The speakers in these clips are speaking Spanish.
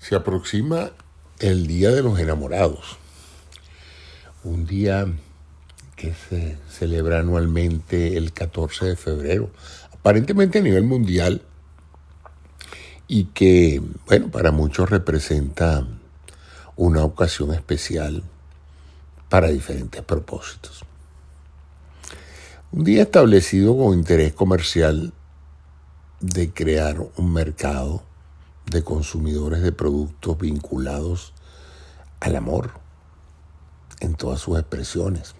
Se aproxima el Día de los Enamorados, un día que se celebra anualmente el 14 de febrero, aparentemente a nivel mundial, y que, bueno, para muchos representa una ocasión especial para diferentes propósitos. Un día establecido con interés comercial de crear un mercado de consumidores de productos vinculados al amor en todas sus expresiones.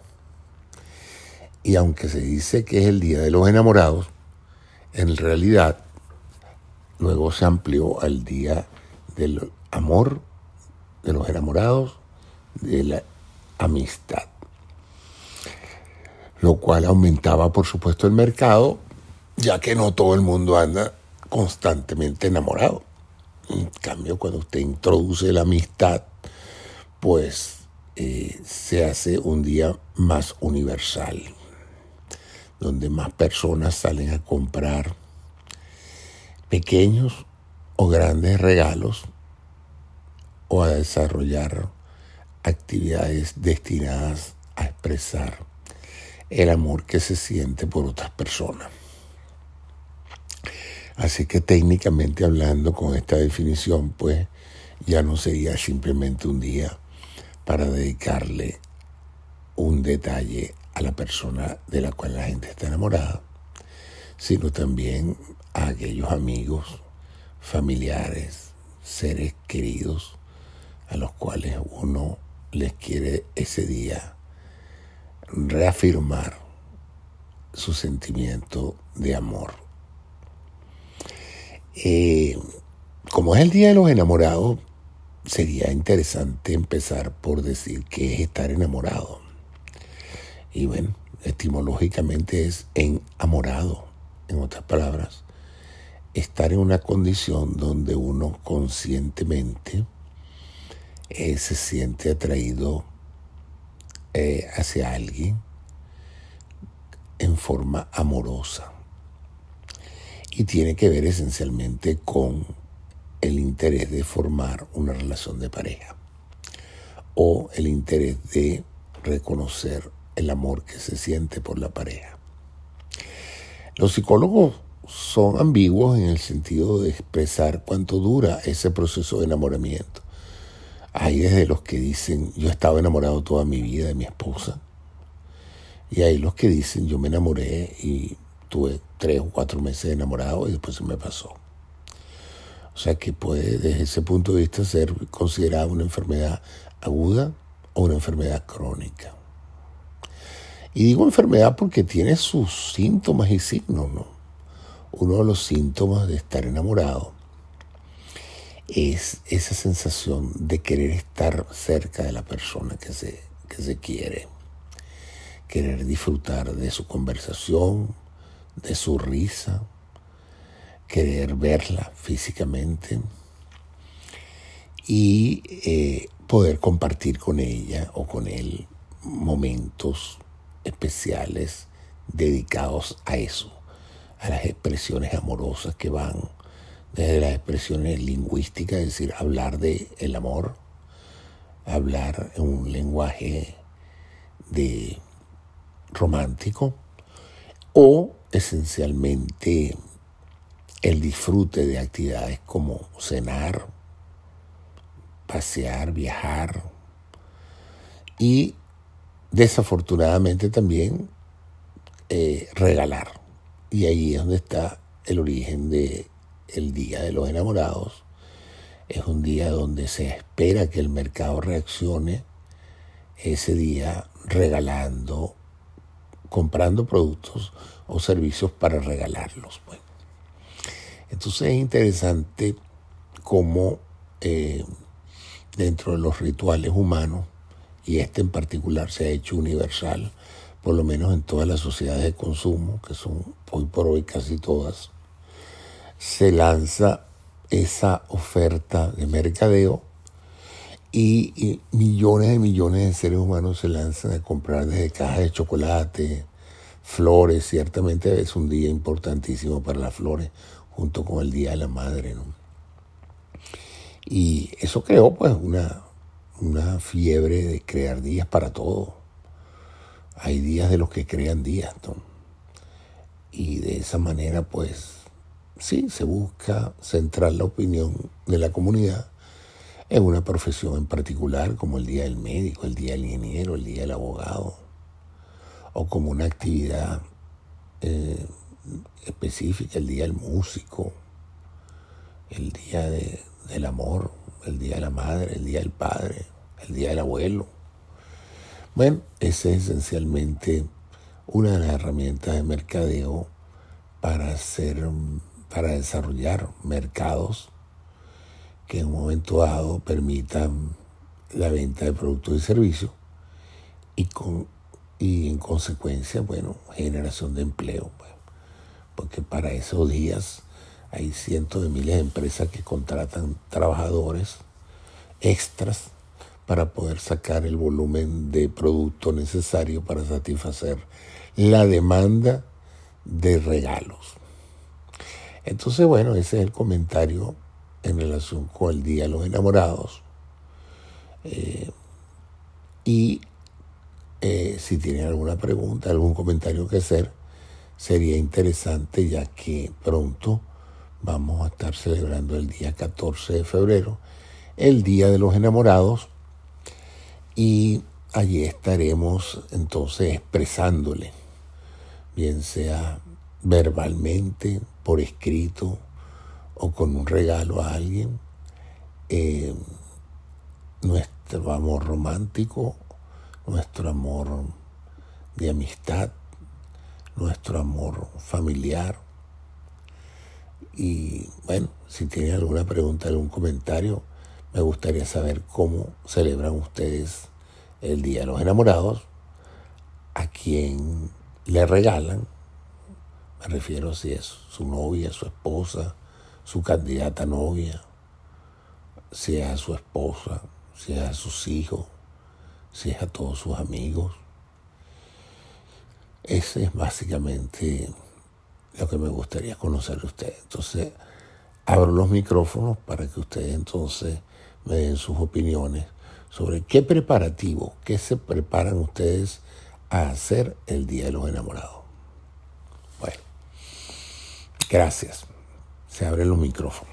Y aunque se dice que es el Día de los Enamorados, en realidad luego se amplió al Día del Amor, de los Enamorados, de la Amistad. Lo cual aumentaba, por supuesto, el mercado, ya que no todo el mundo anda constantemente enamorado. En cambio, cuando usted introduce la amistad, pues eh, se hace un día más universal, donde más personas salen a comprar pequeños o grandes regalos o a desarrollar actividades destinadas a expresar el amor que se siente por otras personas. Así que técnicamente hablando con esta definición, pues ya no sería simplemente un día para dedicarle un detalle a la persona de la cual la gente está enamorada, sino también a aquellos amigos, familiares, seres queridos a los cuales uno les quiere ese día reafirmar su sentimiento de amor. Eh, como es el Día de los Enamorados, sería interesante empezar por decir qué es estar enamorado. Y bueno, etimológicamente es enamorado, en otras palabras, estar en una condición donde uno conscientemente eh, se siente atraído eh, hacia alguien en forma amorosa y tiene que ver esencialmente con el interés de formar una relación de pareja o el interés de reconocer el amor que se siente por la pareja. Los psicólogos son ambiguos en el sentido de expresar cuánto dura ese proceso de enamoramiento. Hay desde los que dicen, yo estaba enamorado toda mi vida de mi esposa, y hay los que dicen, yo me enamoré y tuve tres o cuatro meses enamorado y después se me pasó. O sea que puede desde ese punto de vista ser considerada una enfermedad aguda o una enfermedad crónica. Y digo enfermedad porque tiene sus síntomas y signos, ¿no? Uno de los síntomas de estar enamorado es esa sensación de querer estar cerca de la persona que se, que se quiere, querer disfrutar de su conversación, de su risa, querer verla físicamente y eh, poder compartir con ella o con él momentos especiales dedicados a eso, a las expresiones amorosas que van desde las expresiones lingüísticas, es decir, hablar de el amor, hablar en un lenguaje de romántico, o esencialmente el disfrute de actividades como cenar, pasear, viajar y desafortunadamente también eh, regalar. Y ahí es donde está el origen de el Día de los Enamorados. Es un día donde se espera que el mercado reaccione ese día regalando comprando productos o servicios para regalarlos. Bueno. Entonces es interesante cómo eh, dentro de los rituales humanos, y este en particular se ha hecho universal, por lo menos en todas las sociedades de consumo, que son hoy por hoy casi todas, se lanza esa oferta de mercadeo y, millones y millones de seres humanos se lanzan a comprar desde cajas de chocolate, flores, ciertamente es un día importantísimo para las flores, junto con el Día de la Madre. Y eso creó pues una, una fiebre de crear días para todo. Hay días de los que crean días, ¿no? Y de esa manera pues sí, se busca centrar la opinión de la comunidad en una profesión en particular, como el día del médico, el día del ingeniero, el día del abogado, o como una actividad eh, específica, el día del músico, el día del amor, el día de la madre, el día del padre, el día del abuelo. Bueno, esa es esencialmente una de las herramientas de mercadeo para hacer para desarrollar mercados que en un momento dado permitan la venta de productos y servicios y, con, y en consecuencia, bueno, generación de empleo. Porque para esos días hay cientos de miles de empresas que contratan trabajadores extras para poder sacar el volumen de producto necesario para satisfacer la demanda de regalos. Entonces, bueno, ese es el comentario en relación con el Día de los Enamorados. Eh, y eh, si tienen alguna pregunta, algún comentario que hacer, sería interesante ya que pronto vamos a estar celebrando el día 14 de febrero, el Día de los Enamorados, y allí estaremos entonces expresándole, bien sea verbalmente, por escrito o con un regalo a alguien, eh, nuestro amor romántico, nuestro amor de amistad, nuestro amor familiar. Y bueno, si tienen alguna pregunta, algún comentario, me gustaría saber cómo celebran ustedes el Día de los Enamorados, a quién le regalan me refiero si es su novia, su esposa, su candidata novia, si es a su esposa, si es a sus hijos, si es a todos sus amigos. Ese es básicamente lo que me gustaría conocer de ustedes. Entonces, abro los micrófonos para que ustedes entonces me den sus opiniones sobre qué preparativo, qué se preparan ustedes a hacer el Día de los Enamorados. Gracias. Se abren los micrófonos.